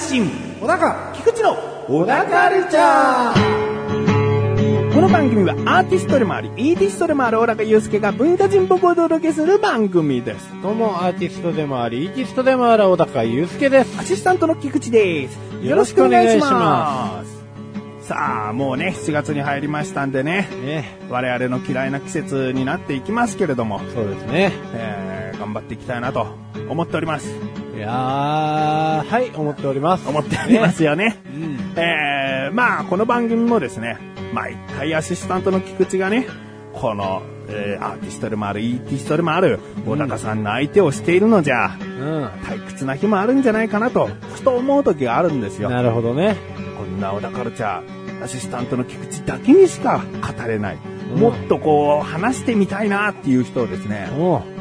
発信小高菊池の小高ルチャー。この番組はアーティストでもありイーティストでもある小高祐介が文化人っぽくお届けする番組です。どうも、アーティストでもあり、イーティストでもある小高祐介です。アシスタントの菊池です。よろしくお願いします。さあもうね7月に入りましたんでね。ね、我々の嫌いな季節になっていきますけれども、そうですね。えー、頑張っていきたいなと思っておりますいやー、はい、思っております。思っておりますよねうん。えー、まあ、この番組もですね、毎回アシスタントの菊池がね、この、えーアーティストでもある、イーティストでもある、小高さんの相手をしているのじゃ、うん。退屈な日もあるんじゃないかなと、ふと思う時があるんですよ。なるほどね。こんな小高カルチャー、アシスタントの菊池だけにしか語れない。うんもっとこう、話してみたいなっていう人をですね、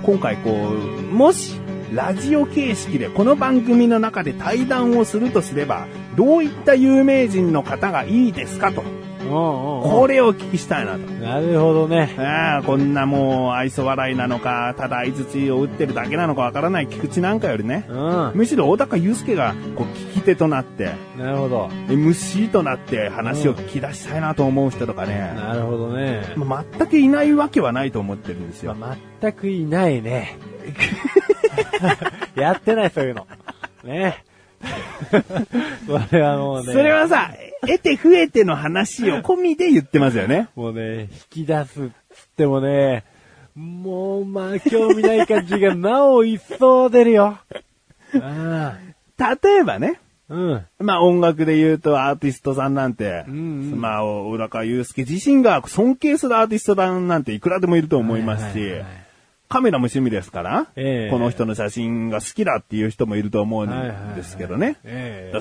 今回こう、もし、ラジオ形式でこの番組の中で対談をするとすれば、どういった有名人の方がいいですかと、おうおうおこれをお聞きしたいなと。うなるほどね。ああこんなもう愛想笑いなのか、ただ相槌を打ってるだけなのかわからない菊池なんかよりね、うん。むしろ小高祐介がこう聞き手となって、なるほど。MC となって話を聞き出したいなと思う人とかね、なるほどね。まあ全くいないわけはないと思ってるんですよ。まあ全くいないね。やってない、そういうの。ね。それはもうね。それはさ、得て増えての話を込みで言ってますよね。もうね、引き出すっつってもね、もうまあ興味ない感じがなお一層出るよ。あ例えばね、あうん。まあ音楽で言うとアーティストさんなんて、うんうんまあ小高祐介自身が尊敬するアーティストさんなんていくらでもいると思いますし、はいはいはいカメラも趣味ですから、ええこの人の写真が好きだっていう人もいると思うんはいはいはいですけどね。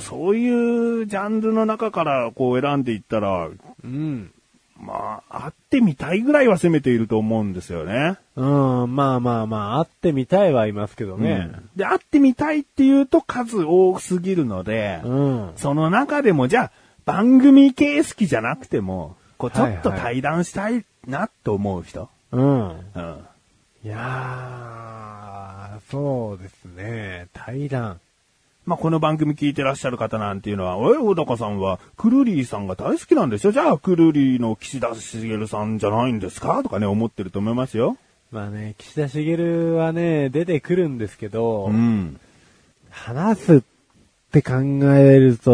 そういうジャンルの中からこう選んでいったら、えうん。まあ、会ってみたいぐらいは攻めていると思うんですよね。うん、まあまあまあ、会ってみたいはいますけどね。で、会ってみたいっていうと数多すぎるので、うん。その中でもじゃあ番組形式じゃなくても、こうちょっとはいはい対談したいなと思う人？うん。うん。いやー、そうですね。対談。まあ、この番組聞いてらっしゃる方なんていうのは、え、小高さんは、クルリーさんが大好きなんでしょじゃあ、クルリーの岸田茂さんじゃないんですか？とかね、思ってると思いますよ。まあね、岸田茂はね、出てくるんですけど、うん。話すって考えると、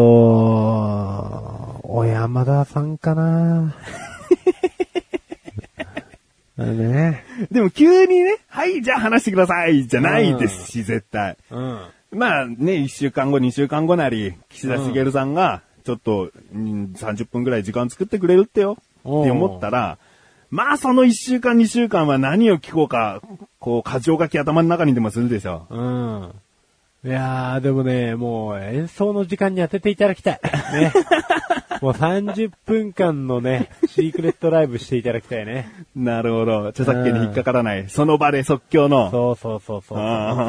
小山田さんかな。あのね。でも急にね、はい、じゃあ話してください、じゃないですし、絶対。うん。まあね、一週間後、二週間後なり、岸田茂さんが、ちょっと、うん30分くらい時間作ってくれるってよ、って思ったら、まあその一週間、二週間は何を聞こうか、こう、箇条書き頭の中にでもするでしょ。うん。いやー、でもね、もう演奏の時間に当てていただきたい。ね。もう30分間のね、シークレットライブしていただきたいね。なるほど。著作権に引っかからない。その場で即興の。そうそうそうそう。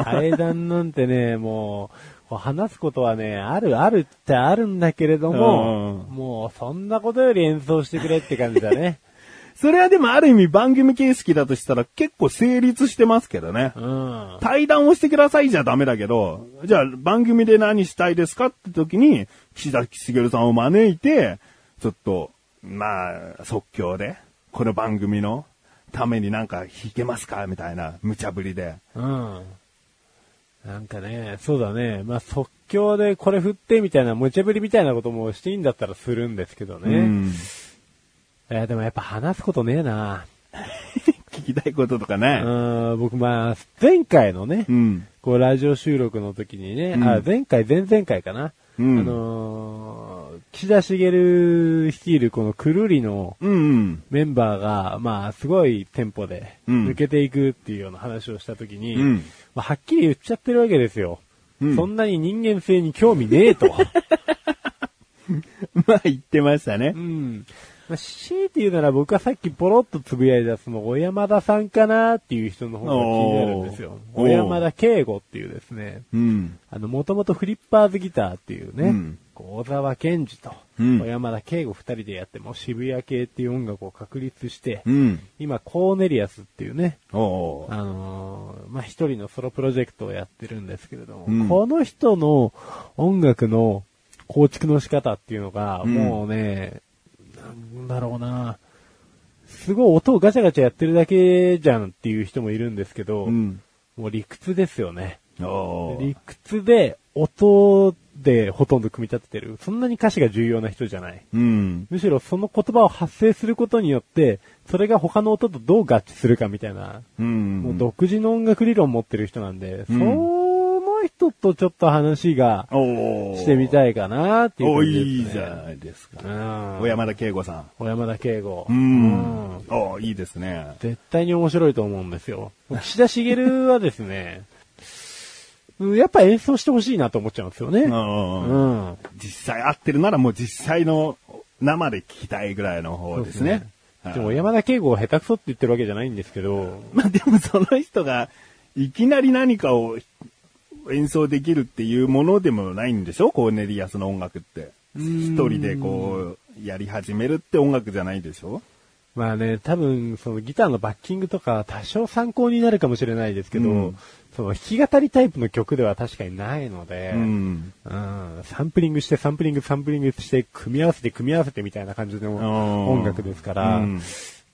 対談なんてね、もう、話すことはね、あるあるってあるんだけれども、うんもうそんなことより演奏してくれって感じだね。それはでもある意味番組形式だとしたら結構成立してますけどね。うん。対談をしてくださいじゃダメだけど、じゃあ番組で何したいですかって時に、岸田茂さんを招いて、ちょっと、まあ、即興で、この番組のためになんか弾けますかみたいな無茶ぶりで。うん。なんかね、そうだね。まあ、即興でこれ振ってみたいな、無茶ぶりみたいなこともしていいんだったらするんですけどね。うん。いや、でもやっぱ話すことねえな。聞きたいこととかね。うん、僕まあ、前回のね、うん。こうラジオ収録の時にね、うんあ、前回、前々回かな。うんあのー岸田茂率いるこのくるりの。メンバーが、まあ、すごいテンポでうん抜けていくっていうような話をした時に、うんまあ、はっきり言っちゃってるわけですよ。うんそんなに人間性に興味ねえと。まあ言ってましたねう。ん。まあ、強いて言うなら僕はさっきポロッとつぶやいたその小山田さんかなっていう人の方が気になるんですよ。小山田圭吾っていうですね、うん。あの、もともとフリッパーズギターっていうね、うん。小沢健二と、うん。小山田圭吾二人でやって、もう渋谷系っていう音楽を確立して、うん。今、コーネリアスっていうね、あのーまあ、一人のソロプロジェクトをやってるんですけれども、うん。この人の音楽の構築の仕方っていうのが、うん。もうね、なんだろうな、すごい音をガチャガチャやってるだけじゃんっていう人もいるんですけど、うん。もう理屈ですよね。理屈で、音でほとんど組み立ててる。そんなに歌詞が重要な人じゃない。うん。むしろその言葉を発声することによって、それが他の音とどう合致するかみたいな、うん。もう独自の音楽理論を持ってる人なんで、うん人とちょっと話がしてみたいかなっていうお感じです、ね。いいじゃないですか。うん。小山田圭吾さん。小山田圭吾。うん。うんおいいですね。絶対に面白いと思うんですよ。岸田茂はですね、うんやっぱ演奏してほしいなと思っちゃうんですよね。うんうん。実際合ってるならもう実際の生で聞きたいぐらいの方ですね。でも山田圭吾が下手くそって言ってるわけじゃないんですけど、まあでもその人がいきなり何かを演奏できるっていうものでもないんでしょ？コーネリアスの音楽って。一人でこう、やり始めるって音楽じゃないでしょ？まあね、多分、そのギターのバッキングとか多少参考になるかもしれないですけど、うんその弾き語りタイプの曲では確かにないので、うん。うんサンプリングして、サンプリング、サンプリングして、組み合わせて、組み合わせてみたいな感じのん音楽ですから、うん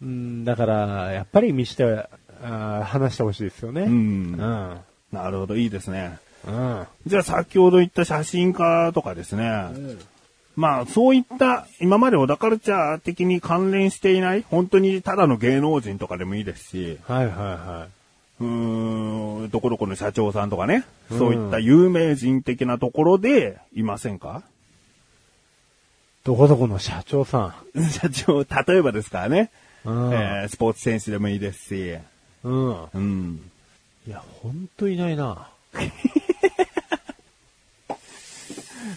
うんだから、やっぱり見して、あー話してほしいですよね。うんうん。なるほど、いいですね。うん。じゃあ先ほど言った写真家とかですね。まあそういった今まで小田カルチャー的に関連していない、本当にただの芸能人とかでもいいですし、はいはいはうーん、どこどこの社長さんとかね、うんそういった有名人的なところでいませんか？い。どこどこの社長さ 社長、例えばですからね、ん。うん。えースポーツ選手でもいいですし、うん。うん。いや、ほんといないな。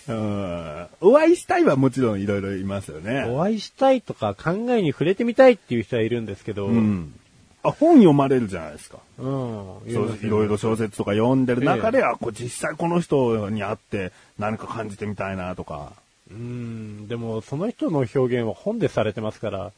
うんお会いしたいはもちろんいろいろいますよね。お会いしたいとか考えに触れてみたいっていう人はいるんですけど、うん。あ、本読まれるじゃないですか。うん。いろいろ小説とか読んでる中で、あ、こう実際この人に会って何か感じてみたいなとか。うん。でも、その人の表現は本でされてますから、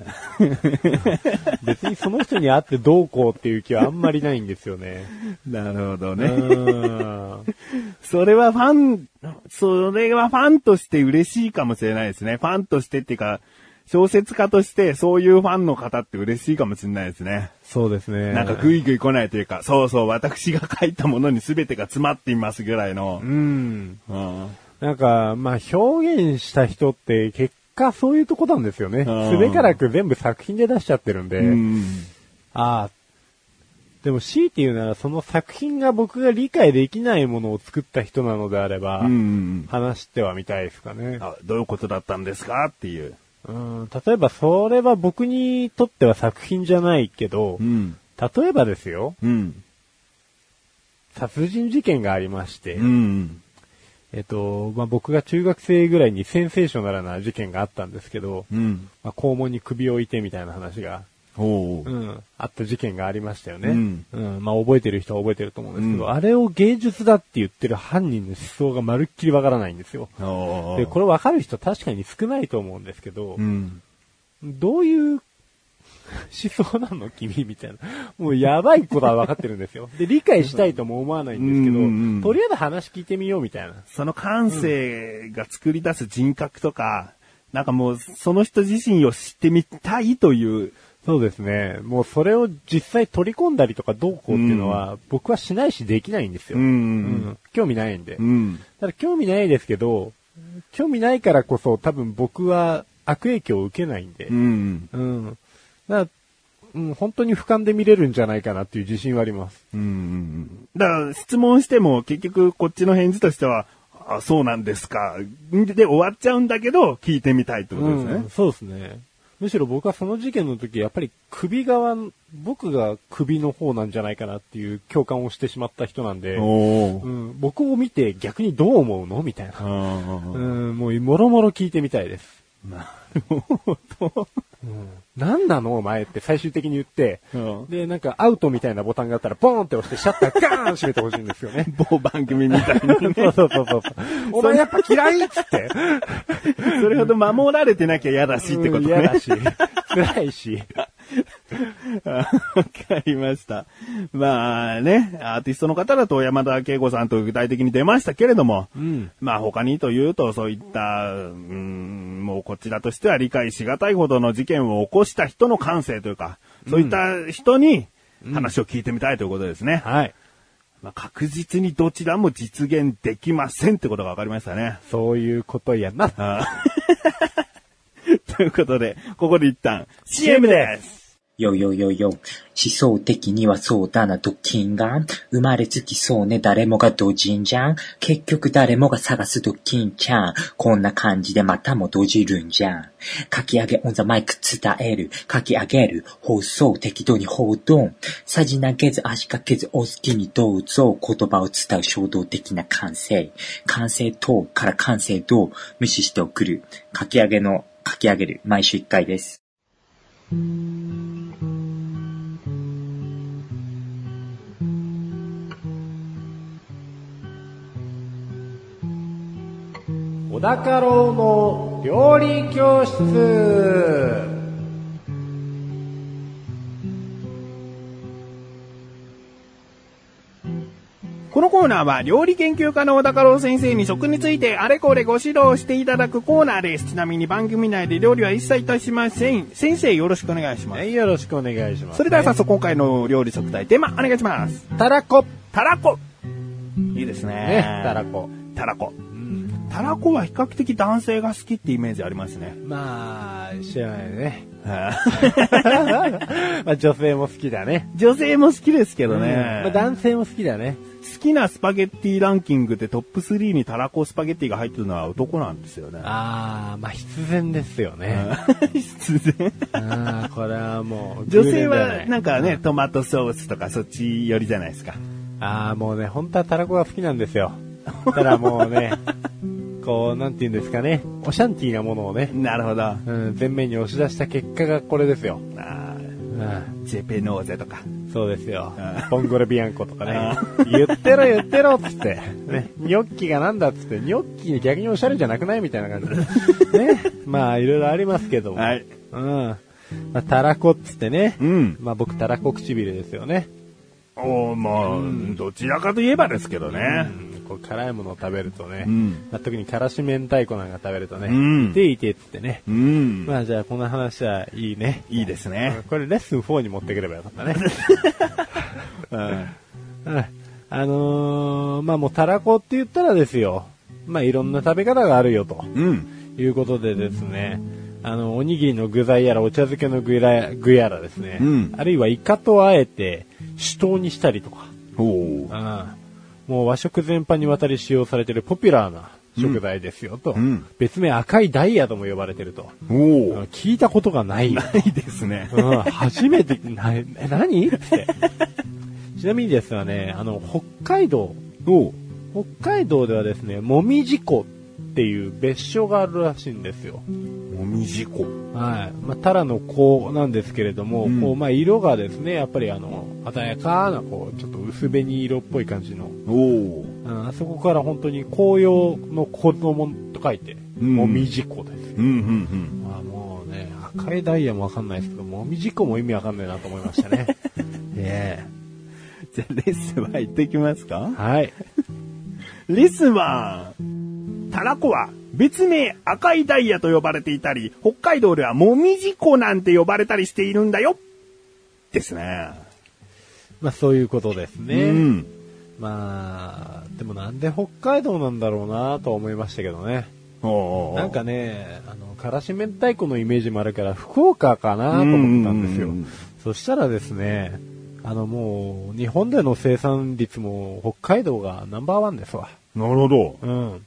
別にその人に会ってどうこうっていう気はあんまりないんですよね。なるほどうね。ん。それはファン、それはファンとして嬉しいかもしれないですね。ファンとしてっていうか、小説家としてそういうファンの方って嬉しいかもしれないですね。そうですね。なんかグイグイ来ないというか、そうそう、私が書いたものに全てが詰まっていますぐらいのう。ん。うん。なんか、まあ、表現した人って結果そういうとこなんですよね。うんすべからく全部作品で出しちゃってるんで、うん。ああ、でも強いて言うならその作品が僕が理解できないものを作った人なのであれば、うん。話してはみたいですかね。あどういうことだったんですか？っていう。うん、例えばそれは僕にとっては作品じゃないけど、ん。例えばですよ、うん。殺人事件がありまして、うん。えっと、まあ、僕が中学生ぐらいにセンセーショナルな事件があったんですけど、うん。まあ、校門に首を置いてみたいな話が、おうう。ん、あった事件がありましたよね。うんまあ、覚えてる人は覚えてると思うんですけど、うんあれを芸術だって言ってる犯人の思想がまるっきりわからないんですよ。で、これわかる人確かに少ないと思うんですけど、うん。どういう思想なの君みたいな。もうやばいことは分かってるんですよ。で、理解したいとも思わないんですけど、うんうんうんとりあえず話聞いてみようみたいな。その感性が作り出す人格とか、なんかもうその人自身を知ってみたいという、そうですね。もうそれを実際取り込んだりとかどうこうっていうのは、僕はしないしできないんですよ。うんうん興味ないんで。うん。ただ興味ないですけど、興味ないからこそ多分僕は悪影響を受けないんで。うん。うん。だから、うん、本当に俯瞰で見れるんじゃないかなっていう自信はあります。うん。だから質問しても結局こっちの返事としては、あ、そうなんですか。で終わっちゃうんだけど、聞いてみたいってことですね。うん、そうですね。むしろ僕はその事件の時、やっぱり首側、僕が首の方なんじゃないかなっていう共感をしてしまった人なんで、うん、僕を見て逆にどう思うのみたいな。あうん、もうもろもろ聞いてみたいです。なるほど。うん、何なの？お前って最終的に言って、うんで、なんかアウトみたいなボタンがあったら、ポーンって押してシャッターガーン閉めてほしいんですよね。某番組みたいにね。そうそうそうそう。お前やっぱ嫌いっつって。それほど守られてなきゃ嫌だしってことね。うん嫌だし、辛いし。わかりました。まあね、アーティストの方だと山田恵子さんと具体的に出ましたけれども、んまあ他にというとそういった、うん、もうこちらとしては理解しがたいほどの事件を起こした人の感性というか、そういった人に話を聞いてみたいということですね。はい。まあ、確実にどちらも実現できませんってことが分かりましたね。そういうことやな。ということで、ここで一旦 CM です。よよよよ。思想的にはそうだな、ドッキンが。生まれつきそうね、誰もがドジンじゃん。結局誰もが探すドッキンちゃん。こんな感じでまたもドジるんじゃん。書き上げオンザマイク伝える。書き上げる。放送適当に報道。さじ投げず足かけずお好きにどうぞ。言葉を伝う衝動的な感性。感性等から感性等無視して送る。書き上げの書き上げる。毎週一回です。小高郎の料理教室。このコーナーは料理研究家の小高郎先生に食についてあれこれご指導していただくコーナーです。ちなみに番組内で料理は一切いたしません。先生よろしくお願いします。はい、よろしくお願いします、それでは早速今回の料理食材テーマお願いします。たらこ。たらこいいですね。ね、たらこ。たらこ。うん。たらこは比較的男性が好きってイメージありますね。まあ、知らないね。は まあ、女性も好きだね。い女性も好きですけどね。まあ、男性も好きだね。好きなスパゲッティランキングでトップ3にたらこスパゲッティが入ってるのは男なんですよね。ああ、まあ必然ですよね。必然。ああ、これはもう。女性はなんかね、トマトソースとかそっち寄りじゃないですか。ああ、もうね、本当はたらこが好きなんですよ。ただもうね、こう、なんて言うんですかね、オシャンティーなものをね、なるほど。あうん、前面に押し出した結果がこれですよ。ーうん、ジェペノーゼとか。そうですよあ。ボンゴレビアンコとかねあ。言ってろ言ってろっつって。ね。ニョッキがなんだっつって、ニョッキに逆におしゃれじゃなくないみたいな感じで。ね。まあ、いろいろありますけども。はい。うん。まあ、たらこっつってね。うん。まあ僕、たらこ唇ですよね。おーまあ、どちらかといえばですけどね。うんこう辛いものを食べるとね。うんまあ、特にからし明太子なんか食べるとね。うんいていてってね。うん。まあじゃあこの話はいいね。いいですね。これレッスン4に持ってくればよかったね。うん。うんあのーまあもうたらこって言ったらですよ。まあいろんな食べ方があるよとうん。いうことでですね。あの、おにぎりの具材やらお茶漬けの具や具やらですね。うんあるいはイカとあえて酒盗にしたりとか。うんもう和食全般にわたり使用されているポピュラーな食材ですよと。うん別名赤いダイヤとも呼ばれてると。聞いたことがないよ。ないですね。うん、初めて、な、え、何？って。ちなみにですね、あの、北海道、お北海道ではですね、もみじ湖っていう別所があるらしいんですよ。もみじこ。はい。まあ、タラの子なんですけれども、うんこう、まあ、色がですね、やっぱりあの、鮮やかな、こう、ちょっと薄紅色っぽい感じの、おーうん、あそこから本当に紅葉の子供と書いて、うんもみじ湖です。うん、うん、まあもうね、赤いダイヤもわかんないですけど、もみじ湖も意味わかんないなと思いましたね。えうん。じゃあ、レッスンは行ってきますか？えはい。レッスンは、タラコは別名赤いダイヤと呼ばれていたり、北海道ではもみじ湖なんて呼ばれたりしているんだよ。ですね。まあそういうことですね。うん。まあ、でもなんで北海道なんだろうなとは思いましたけどね。おーなんかね、あの、からし明太子のイメージもあるから、福岡かなと思ったんですよ。そしたらですね、あのもう、日本での生産率も北海道がナンバーワンですわ。なるほど。うん。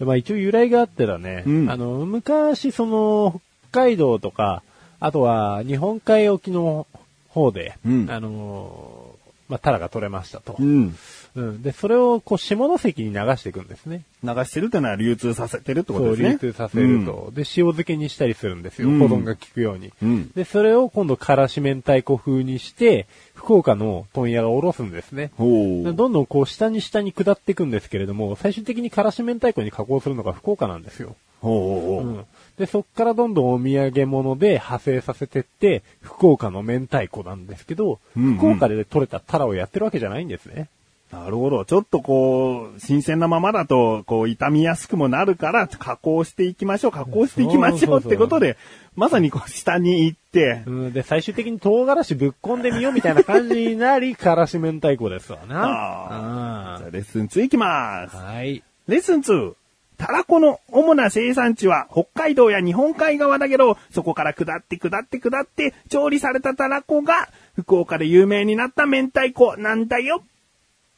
でまあ一応由来があってだね、うんあの、昔その、北海道とか、あとは日本海沖の方で、うんあの、まあ、タラが取れましたとう。ん。うん。で、それをこう下関に流していくんですね。流してるってのは流通させてるってことですね。流通させると。で、塩漬けにしたりするんですよ。うん保存が効くように。うんで、それを今度、からし明太子風にして、福岡の問屋がおろすんですね。どんどんこう下に下に下っていくんですけれども、最終的にからし明太子に加工するのが福岡なんですよ。ほう。で、そっからどんどんお土産物で派生させてって、福岡の明太子なんですけど、うんうん福岡で取れたタラをやってるわけじゃないんですね。なるほど。ちょっとこう、新鮮なままだと、こう、傷みやすくもなるから、加工していきましょう、加工していきましょうってことで、まさにこう、下に行って、うん、で、最終的に唐辛子ぶっ込んでみようみたいな感じになり、からし明太子ですわな。ああ。あじゃあレッスン2いきます。はい。レッスン2。タラコの主な生産地は北海道や日本海側だけど、そこから下って下って下って、調理されたタラコが、福岡で有名になった明太子なんだよ。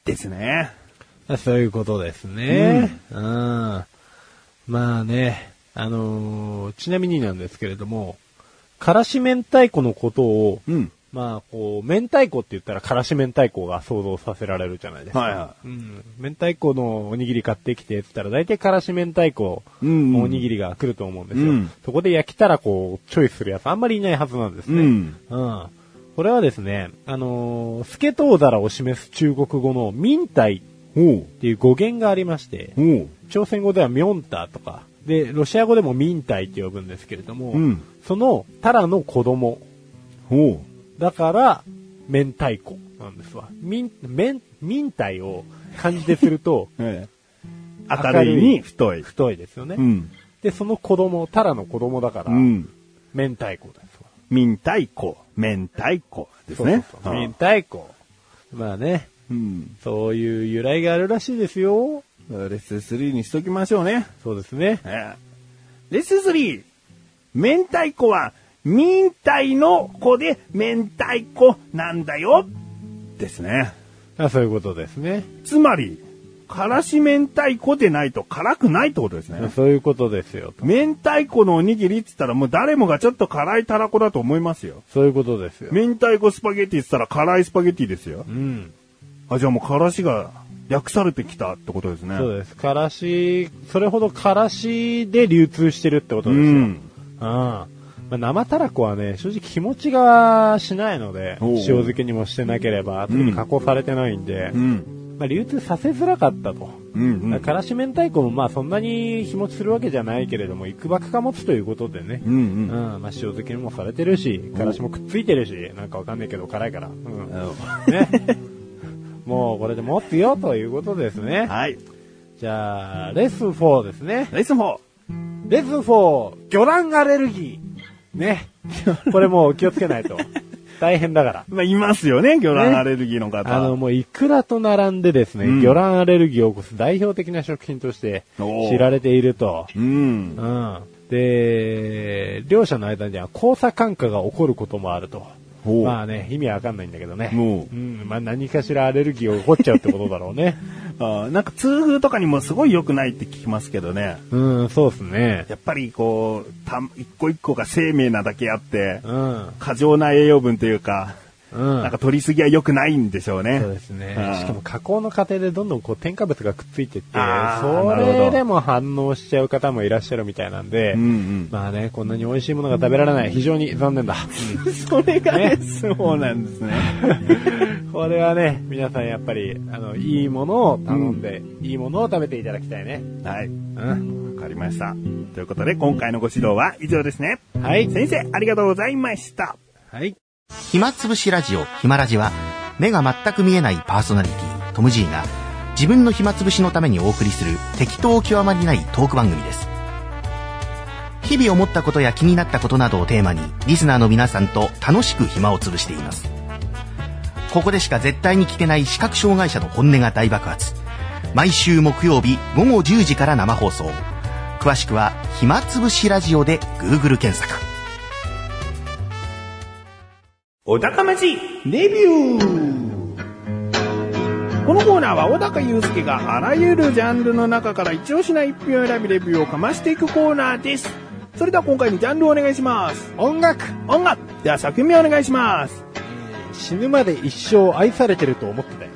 ですね。そういうことですね。うん。まあね、あのーちなみになんですけれども、からし明太子のことを、うん。まあ、こう、明太子って言ったらからし明太子が想像させられるじゃないですか。はいはうん。明太子のおにぎり買ってきてって言ったら大体からし明太子うんのおにぎりが来ると思うんですよ。うんそこで焼きたらこう、チョイスするやつあんまりいないはずなんですね。うん。うん。これはですね、あのー、スケトウダラを示す中国語の明太っほていう語源がありまして、朝鮮語ではミョンタとか、で、ロシア語でもミンタイって呼ぶんですけれども、うんそのタラの子供、だから、明太子なんですわ。ミン、明、明太を漢字ですると、う。ええ。明るいに太い。太いですよね。うん。で、その子供、タラの子供だから、うん。明太子ですわ。明太子、明太子ですね。そうそうそう明太子。まあね、うん。そういう由来があるらしいですよ。レッスン3にしときましょうね。そうですね。ええレッスン 3! 明太子は、明太の子で明太子なんだよですね。あそういうことですね。つまり、からし明太子でないと辛くないってことですね。そういうことですよ。明太子のおにぎりって言ったらもう誰もがちょっと辛いたらこだと思いますよ。そういうことですよ。明太子スパゲッティって言ったら辛いスパゲッティですよう。ん。あ、じゃあもうからしが略されてきたってことですね。そうです。からし、それほどからしで流通してるってことですよ。うん。うん。まあ、生たらこはね、正直日持ちがしないので、塩漬けにもしてなければ、特に加工されてないんで、うん。まあ、流通させづらかったと。うん。だからからし明太子もまあそんなに日持ちするわけじゃないけれども、いくばくか持つということでね。うん。う。うんん、まあ塩漬けにもされてるし、からしもくっついてるし、なんかわかんないけど辛いから。うん。ね。もうこれで持つよということですね。はい。じゃあ、レッスン4ですね。レッスン4。レッスン4、魚卵アレルギー。ね。これもう気をつけないと。大変だから。まあ、いますよね、魚卵アレルギーの方。あの、もうイクラと並んでですね、うん魚卵アレルギーを起こす代表的な食品として知られていると。うんう。ん。で、両者の間には交差感化が起こることもあると。まあね、意味わかんないんだけどね。もううん。まあ何かしらアレルギーが起こっちゃうってことだろうね。あなんか痛風とかにもすごい良くないって聞きますけどね。うん、そうですね。やっぱりこう、た一個一個が生命なだけあって、うん。過剰な栄養分というか、うん。なんか取りすぎは良くないんでしょうね。そうですねうん。しかも加工の過程でどんどんこう添加物がくっついてって、それでも反応しちゃう方もいらっしゃるみたいなんで、うんうん。まあね、こんなに美味しいものが食べられない。非常に残念だ。それがね、そうなんですね。これはね、皆さんやっぱり、あの、いいものを頼んで、いいものを食べていただきたいね。はい。うん。わかりました。ということで、今回のご指導は以上ですね。はい。先生、ありがとうございました。はい。暇つぶしラジオ、暇ラジは、目が全く見えないパーソナリティ、トム・ジーが、自分の暇つぶしのためにお送りする、適当極まりないトーク番組です。日々思ったことや気になったことなどをテーマに、リスナーの皆さんと楽しく暇をつぶしています。ここでしか絶対に聞けない視覚障害者の本音が大爆発。毎週木曜日午後10時から生放送。詳しくは、暇つぶしラジオで Google 検索。小高ましレビューこのコーナーは小高祐介があらゆるジャンルの中から一押しな一品を選びレビューをかましていくコーナーです。それでは今回のジャンルをお願いします。音楽音楽では作品名お願いします。死ぬまで一生愛されてると思ってたよ。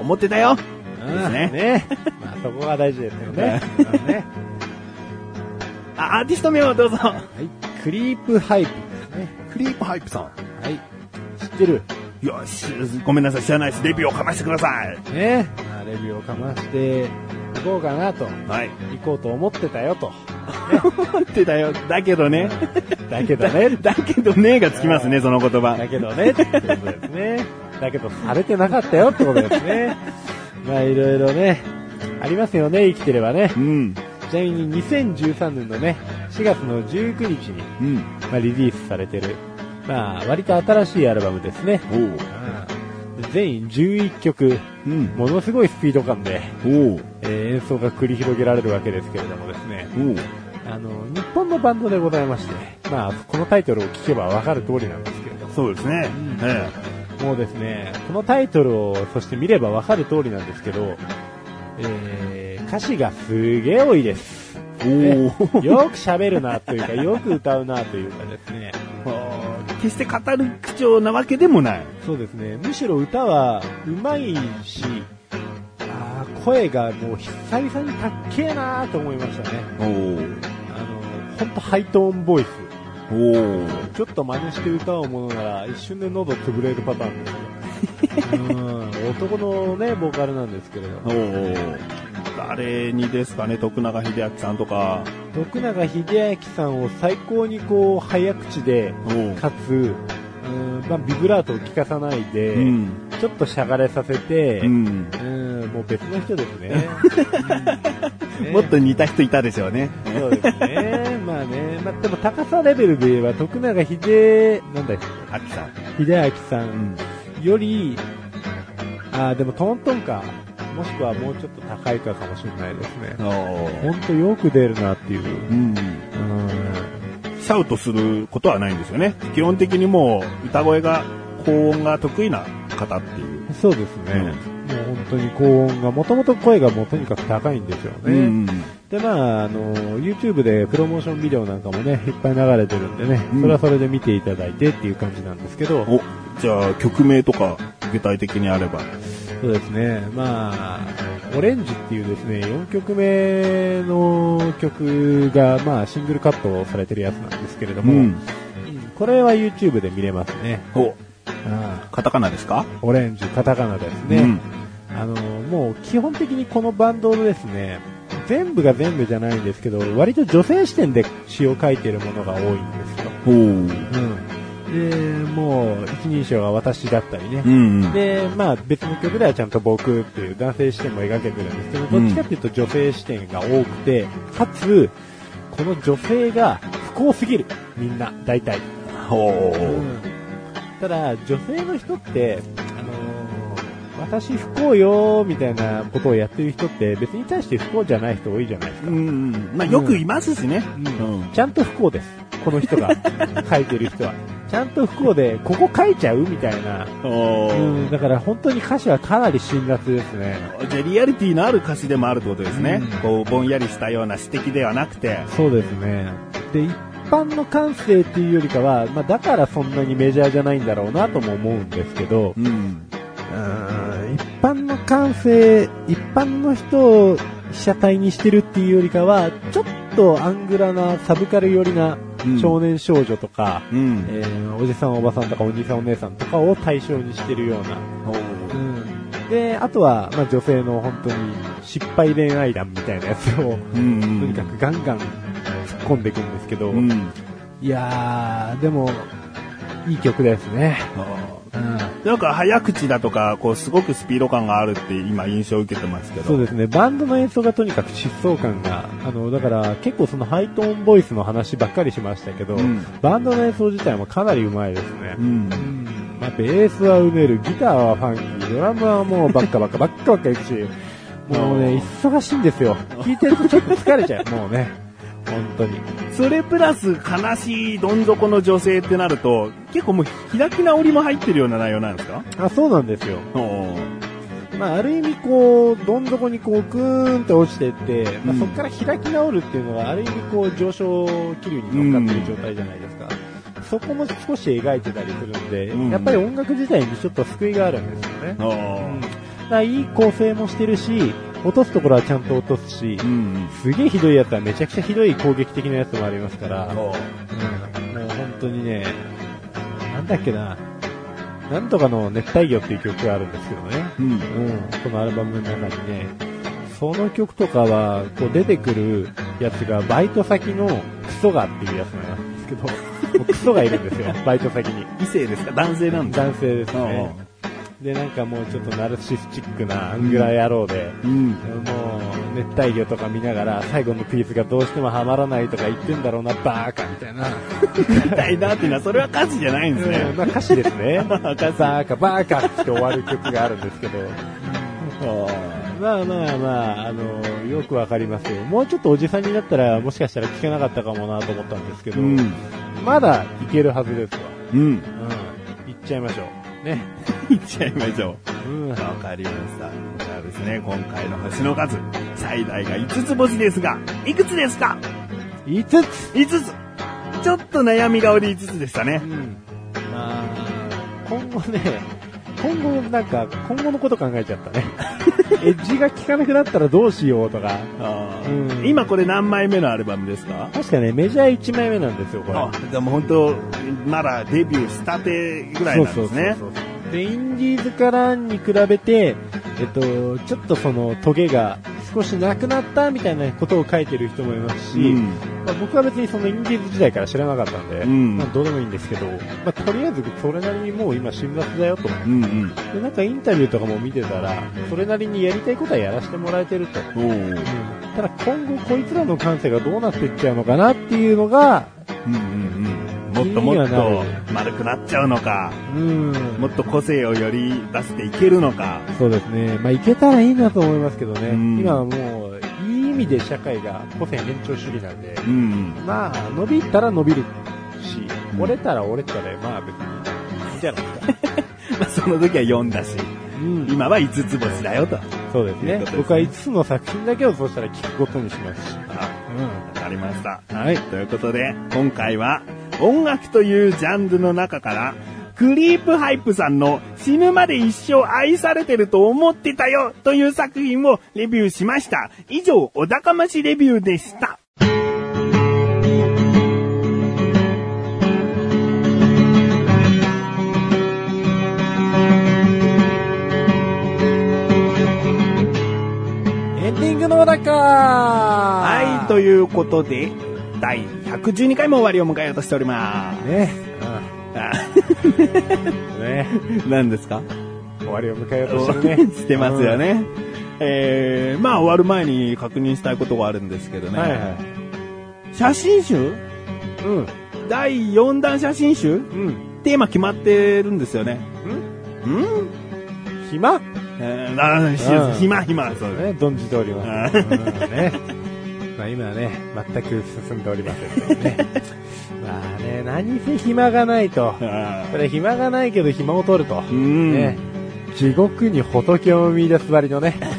思ってたよ。ですねね。まあそこが大事ですよね。うんねあ アーティスト名をどうぞ。はい。クリープハイプね。クリープハイプさん。はい。知ってるよし、ごめんなさい、知らないです。レビューをかましてください。ね。まあレビューをかましていこうかなと。はい。行こうと思ってたよと。思ってたよ。だけどね。だけどね。だけどねがつきますね、その言葉。だけどね。ってことですね。だけどされてなかったよってことですね。まあいろいろね。ありますよね、生きてればねう。ん。ちなみに2013年のね、4月の19日に、うん。まあ、リリースされてる、まあ、割と新しいアルバムですね。全11曲、うん。ものすごいスピード感で。えー演奏が繰り広げられるわけですけれどもですね。あの、日本のバンドでございまして、まあ、このタイトルを聞けばわかる通りなんですけれども、そうですね。うんえもうですね、このタイトルを、そして見ればわかる通りなんですけど、えー、歌詞がすげえ多いです。え。おお。よく喋るなというか、よく歌うなというかですね、決して語る口調なわけでもない。そうですね。むしろ歌は上手いし、あー声がもう久々にたっけえなーと思いましたね。おお。あの、ほんとハイトーンボイス。おお。ちょっと真似して歌うものなら一瞬で喉潰れるパターンですよ。うん男のね、ボーカルなんですけれどおお。誰にですかね、徳永英明さんとか。徳永英明さんを最高にこう早口で、おかつ、うんまあ、ビブラートを聞かさないで、うん。ちょっとしゃがれさせて、うん。うん、もう別の人ですね。うんねもっと似た人いたでしょうね。そうですね。まあね。まあでも高さレベルで言えば、徳永秀、なんだっあきさん。け、秀明さうんん。より、あーでもトントンか。もしくはもうちょっと高いかかもしれないですね。おほんとよく出るなっていう。うん。うん。シャウトすることはないんですよね。基本的にもう歌声が、高音が得意な方っていう。そうですね。もう本当に高音が、もともと声がもうとにかく高いんですよね。うん。で、まあ、あの、YouTube でプロモーションビデオなんかもね、いっぱい流れてるんでね、うんそれはそれで見ていただいてっていう感じなんですけど、お、じゃあ曲名とか具体的にあれば。そうですね、まあ、オレンジっていうですね、4曲目の曲が、まあ、シングルカットされてるやつなんですけれども、うん。これは YouTube で見れますね。お、あカタカナですか？あオレンジ、カタカナですね。うん。あの、もう基本的にこのバンドのですね、全部が全部じゃないんですけど、割と女性視点で詩を書いてるものが多いんですよ。うん。で、もう、一人称が私だったりね。うん。で、まあ別の曲ではちゃんと僕っていう男性視点も描けてるんですけど、どっちかっていうと女性視点が多くて、かつ、この女性が不幸すぎる。みんな、大体。おうーん。ただ、女性の人って、あのー私不幸よーみたいなことをやってる人って別に対して不幸じゃない人多いじゃないですか。うん。まあよくいますしね。うんうん。ちゃんと不幸です。この人が 書いてる人は。ちゃんと不幸で、ここ書いちゃうみたいな。おうーん、だから本当に歌詞はかなり辛辣ですね。じゃあリアリティのある歌詞でもあるってことですね。うんこう、ぼんやりしたような詩的ではなくて。そうですね。で、一般の感性っていうよりかは、まあだからそんなにメジャーじゃないんだろうなとも思うんですけど、うん。うん一般の感性、一般の人を被写体にしてるっていうよりかは、ちょっとアングラなサブカル寄りなうん少年少女とか、うん。えーおじさんおばさんとかお兄さんお姉さんとかを対象にしてるような。うん、で、あとは、まあ、女性の本当に失敗恋愛談みたいなやつを、うん。とにかくガンガン突っ込んでいくんですけど、うん。いやー、でも、いい曲ですね。うんなんか早口だとか、こう、すごくスピード感があるって今印象を受けてますけど。そうですね。バンドの演奏がとにかく疾走感が、あの、だから結構そのハイトーンボイスの話ばっかりしましたけど、うんバンドの演奏自体もかなり上手いですね。うんう。ん。まあ、ベースは埋める、ギターはファンキー、ドラムはもうバッカバカ、バッカバカいくし、もうね、忙しいんですよ。聞いてるとちょっと疲れちゃう、もうね。本当に。それプラス悲しいどん底の女性ってなると、結構もう開き直りも入ってるような内容なんですか？あ、そうなんですよ。おまあ、ある意味こう、どん底にこう、グーンって落ちてって、まあ、うんそこから開き直るっていうのは、ある意味こう、上昇気流に乗っかってる状態じゃないですか。そこも少し描いてたりするんで、うんやっぱり音楽自体にちょっと救いがあるんですよね。あうんだいい構成もしてるし、落とすところはちゃんと落とすし、ーうん。すげえひどいやつはめちゃくちゃひどい攻撃的なやつもありますから、そううんもう本当にね、なんだっけな、なんとかの熱帯魚っていう曲があるんですけどね、うん。うん、このアルバムの中にね、その曲とかは、こう出てくるやつがバイト先のクソガっていうやつなんですけど、クソがいるんですよ、バイト先に。異性ですか？男性なんだ。男性ですね。で、なんかもうちょっとナルシスチックなアングラ野郎で、うん。もう熱帯魚とか見ながら最後のピースがどうしてもハマらないとか言ってんだろうな、バーカみたいな。みたいなっていうのは、それは歌詞じゃないんですうんね。まあ歌詞ですね。バーカ、バーカって終わる曲があるんですけど。まあまあまあ、あの、よくわかりますよ。もうちょっとおじさんになったら、もしかしたら聞けなかったかもなと思ったんですけど、うん。まだいけるはずですわ。うん。うん。行っちゃいましょう。ね。いっちゃいましょう。うん。わかりました。じゃあですね、今回の星の数、最大が5つ星ですが、いくつですか？5つ ?5 つちょっと悩み顔で5つでしたねう。ん。まあ、今後ね、今後なんか、今後のこと考えちゃったね。エッジが効かなくなったらどうしようとか。あうんー今これ何枚目のアルバムですか？確かね、メジャー1枚目なんですよ、これ。あ、でも本当まだデビューしたてぐらいなんですね。そうそうそうそうで、インディーズからに比べて、えっと、ちょっとそのトゲが少しなくなったみたいなことを書いてる人もいますし、うんまあ、僕は別にそのインディーズ時代から知らなかったんで、うんまあ、どうでもいいんですけど、まあ、とりあえずそれなりにもう今辛辣だよと。うんうん。で、なんかインタビューとかも見てたら、それなりにやりたいことはやらせてもらえてると。おーただ今後こいつらの感性がどうなっていっちゃうのかなっていうのが、うんうんうん。もっともっと丸くなっちゃうのか、うん、もっと個性をより出していけるのか。そうですね。まあ、いけたらいいなと思いますけどね。うん今はもう、味で社会が個性偏重主義なんで、うん。まあ、伸びたら伸びるし、うん折れたら折れたで、まあ別に、いいんじゃないですか。まあその時は読んだし、うん今は5つ星だよと。そうですねすね僕は5つの作品だけをそうしたら聞くことにしますし。あ、わかりました。はい。ということで、今回は音楽というジャンルの中から、クリープハイプさんの死ぬまで一生愛されてると思ってたよという作品をレビューしました。以上、お高ましレビューでした。エンディングのだかはい、ということで、第112回も終わりを迎えようとしております。ね。あうん ね。何ですか？終わりを迎えようとしてるね。してますよね。えー、まあ終わる前に確認したいことがあるんですけどね。はいはい。写真集？うん。第4弾写真集？うん。テーマ決まってるんですよね。ん？暇？えー、あうんー暇暇、そうです。ね、存じております。うんね。まあ今はね、全く進んでおりませんけどね。まあね、何せ暇がないと。あこれ暇がないけど暇を取ると。ね。地獄に仏を見出す割のね。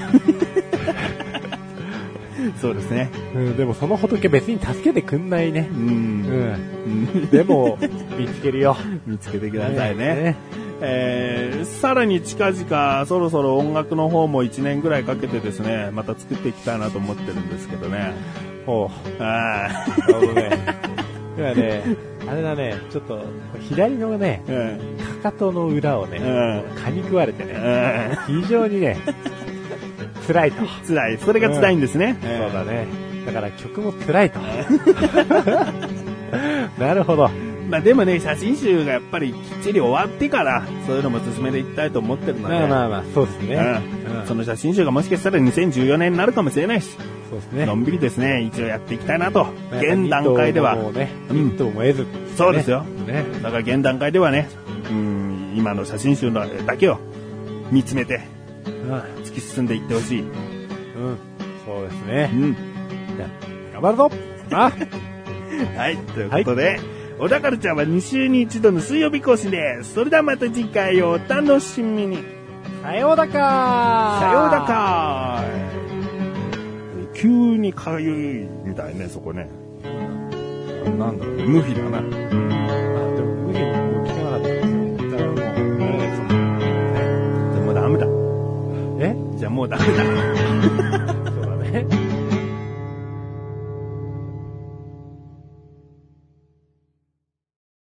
そうですね。うん、でもその仏別に助けてくんないねう。。うんん。でも、見つけるよ。見つけてくださいね。えー、さらに近々、そろそろ音楽の方も1年ぐらいかけてですね、また作っていきたいなと思ってるんですけどね。ほう。あなるほどね。今ね、あれだね、ちょっと、左のね、かかとの裏をね、うん蚊に食われてね、うん非常にね、辛いと。辛い。それが辛いんですね。そうだね。だから曲も辛いと。なるほど。まあでもね、写真集がやっぱりきっちり終わってから、そういうのも進めていきたいと思ってるので。まあまあまあ、そうですね。うんうんその写真集がもしかしたら2014年になるかもしれないし、そうですね。のんびりですね、一応やっていきたいなと。まあ現段階では。もうね、うん一頭も得ず、そうですよ。ね。だから現段階ではね、うん、今の写真集のだけを見つめてうん。突き進んでいってほしい。うん。そうですねう。ん。じゃあ頑張るぞあ はい、ということで、小田カルチャーは2週に1度の水曜日更新です。それではまた次回をお楽しみに。さようだかさようだか急にかゆいみたいね、そこね。なんだろう、無比だな。あ、でも無比も聞かなかったですよ。だからもう、もう、その、ね。じゃもうダメだ。え？じゃあもうダメだ。そうだね。